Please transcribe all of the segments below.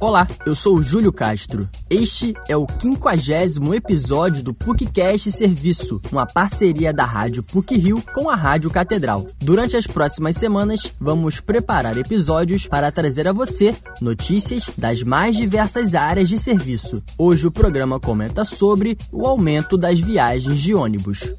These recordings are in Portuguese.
Olá, eu sou Júlio Castro. Este é o quinquagésimo episódio do PUCcast Serviço, uma parceria da Rádio PUC Rio com a Rádio Catedral. Durante as próximas semanas, vamos preparar episódios para trazer a você notícias das mais diversas áreas de serviço. Hoje o programa comenta sobre o aumento das viagens de ônibus.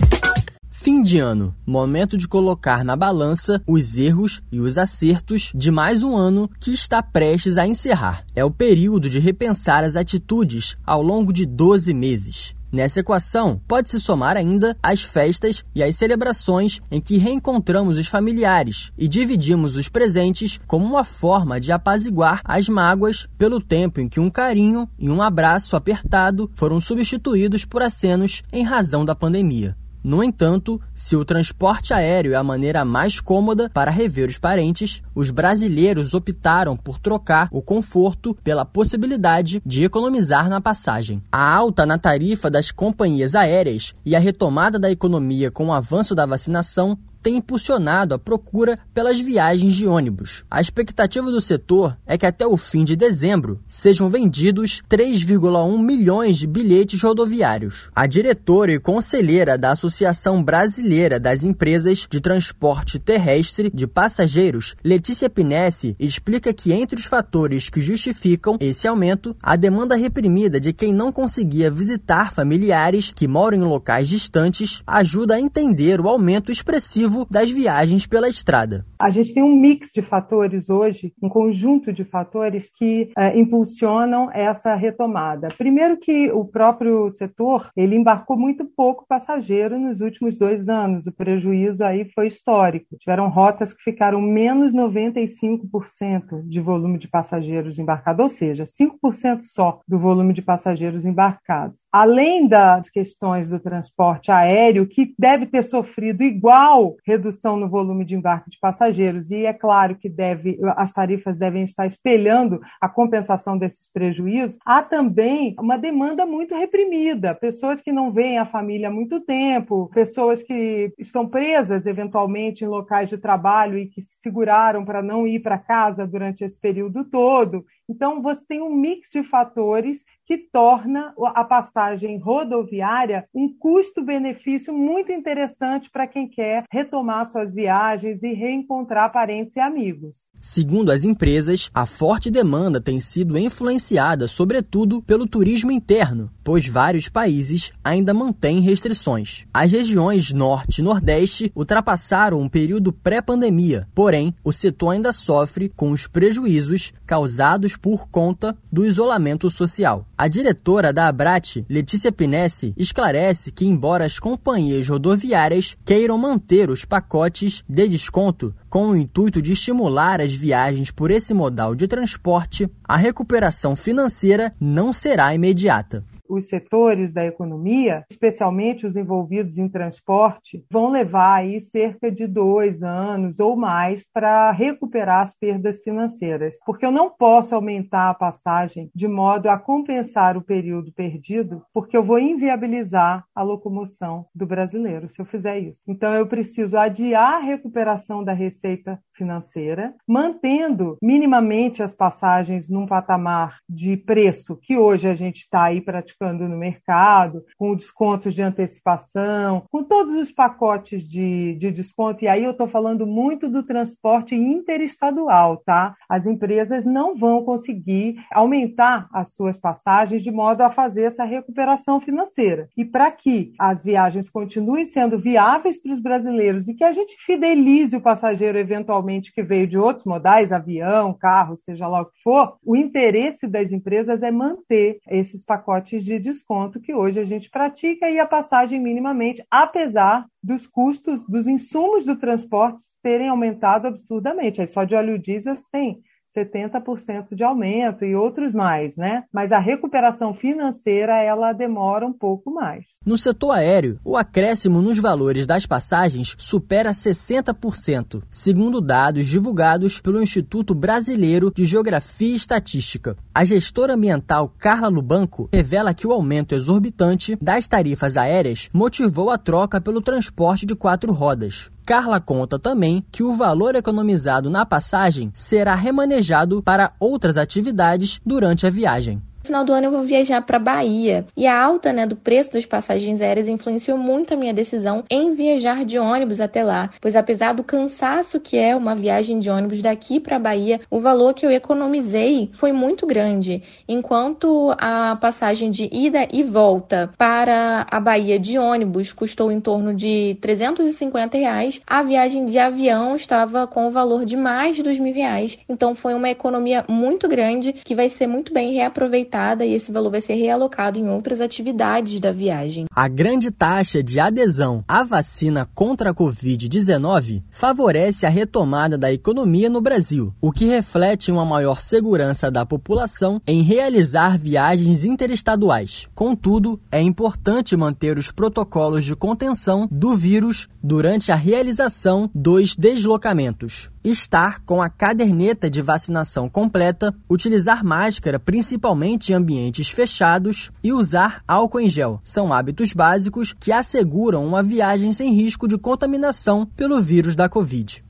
Fim de ano, momento de colocar na balança os erros e os acertos de mais um ano que está prestes a encerrar. É o período de repensar as atitudes ao longo de 12 meses. Nessa equação, pode-se somar ainda as festas e as celebrações em que reencontramos os familiares e dividimos os presentes como uma forma de apaziguar as mágoas pelo tempo em que um carinho e um abraço apertado foram substituídos por acenos em razão da pandemia. No entanto, se o transporte aéreo é a maneira mais cômoda para rever os parentes, os brasileiros optaram por trocar o conforto pela possibilidade de economizar na passagem. A alta na tarifa das companhias aéreas e a retomada da economia com o avanço da vacinação tem impulsionado a procura pelas viagens de ônibus. A expectativa do setor é que até o fim de dezembro sejam vendidos 3,1 milhões de bilhetes rodoviários. A diretora e conselheira da Associação Brasileira das Empresas de Transporte Terrestre de Passageiros, Letícia Pinesse, explica que entre os fatores que justificam esse aumento, a demanda reprimida de quem não conseguia visitar familiares que moram em locais distantes ajuda a entender o aumento expressivo das viagens pela estrada. A gente tem um mix de fatores hoje, um conjunto de fatores que é, impulsionam essa retomada. Primeiro que o próprio setor ele embarcou muito pouco passageiro nos últimos dois anos. O prejuízo aí foi histórico. Tiveram rotas que ficaram menos 95% de volume de passageiros embarcados, ou seja, 5% só do volume de passageiros embarcados. Além das questões do transporte aéreo, que deve ter sofrido igual redução no volume de embarque de passageiros, e é claro que deve, as tarifas devem estar espelhando a compensação desses prejuízos, há também uma demanda muito reprimida, pessoas que não veem a família há muito tempo, pessoas que estão presas eventualmente em locais de trabalho e que se seguraram para não ir para casa durante esse período todo. Então, você tem um mix de fatores que torna a passagem rodoviária um custo-benefício muito interessante para quem quer retomar suas viagens e reencontrar parentes e amigos. Segundo as empresas, a forte demanda tem sido influenciada, sobretudo, pelo turismo interno, pois vários países ainda mantêm restrições. As regiões Norte e Nordeste ultrapassaram um período pré-pandemia, porém, o setor ainda sofre com os prejuízos causados por conta do isolamento social. A diretora da Abrat, Letícia Pinesse, esclarece que, embora as companhias rodoviárias queiram manter os pacotes de desconto com o intuito de estimular as viagens por esse modal de transporte, a recuperação financeira não será imediata os setores da economia, especialmente os envolvidos em transporte, vão levar aí cerca de dois anos ou mais para recuperar as perdas financeiras, porque eu não posso aumentar a passagem de modo a compensar o período perdido, porque eu vou inviabilizar a locomoção do brasileiro se eu fizer isso. Então eu preciso adiar a recuperação da receita financeira, mantendo minimamente as passagens num patamar de preço que hoje a gente está aí praticando no mercado, com descontos de antecipação, com todos os pacotes de, de desconto. E aí eu estou falando muito do transporte interestadual, tá? As empresas não vão conseguir aumentar as suas passagens de modo a fazer essa recuperação financeira. E para que as viagens continuem sendo viáveis para os brasileiros e que a gente fidelize o passageiro eventualmente que veio de outros modais, avião, carro, seja lá o que for, o interesse das empresas é manter esses pacotes de desconto que hoje a gente pratica e a passagem minimamente, apesar dos custos dos insumos do transporte terem aumentado absurdamente. Aí só de óleo diesel tem 70% de aumento e outros mais, né? Mas a recuperação financeira ela demora um pouco mais. No setor aéreo, o acréscimo nos valores das passagens supera 60%, segundo dados divulgados pelo Instituto Brasileiro de Geografia e Estatística. A gestora ambiental Carla Lubanco revela que o aumento exorbitante das tarifas aéreas motivou a troca pelo transporte de quatro rodas. Carla conta também que o valor economizado na passagem será remanejado para outras atividades durante a viagem final do ano eu vou viajar para Bahia. E a alta né, do preço das passagens aéreas influenciou muito a minha decisão em viajar de ônibus até lá, pois apesar do cansaço que é uma viagem de ônibus daqui para Bahia, o valor que eu economizei foi muito grande. Enquanto a passagem de ida e volta para a Bahia de ônibus custou em torno de 350 reais, a viagem de avião estava com o valor de mais de dois mil reais. Então foi uma economia muito grande que vai ser muito bem reaproveitada e esse valor vai ser realocado em outras atividades da viagem. A grande taxa de adesão à vacina contra a Covid-19 favorece a retomada da economia no Brasil, o que reflete uma maior segurança da população em realizar viagens interestaduais. Contudo, é importante manter os protocolos de contenção do vírus durante a realização dos deslocamentos estar com a caderneta de vacinação completa, utilizar máscara principalmente em ambientes fechados e usar álcool em gel. São hábitos básicos que asseguram uma viagem sem risco de contaminação pelo vírus da Covid.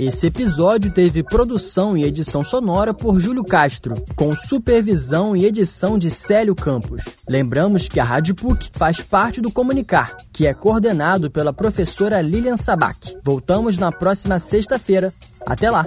Esse episódio teve produção e edição sonora por Júlio Castro, com supervisão e edição de Célio Campos. Lembramos que a Rádio PUC faz parte do Comunicar, que é coordenado pela professora Lilian Sabac. Voltamos na próxima sexta-feira. Até lá!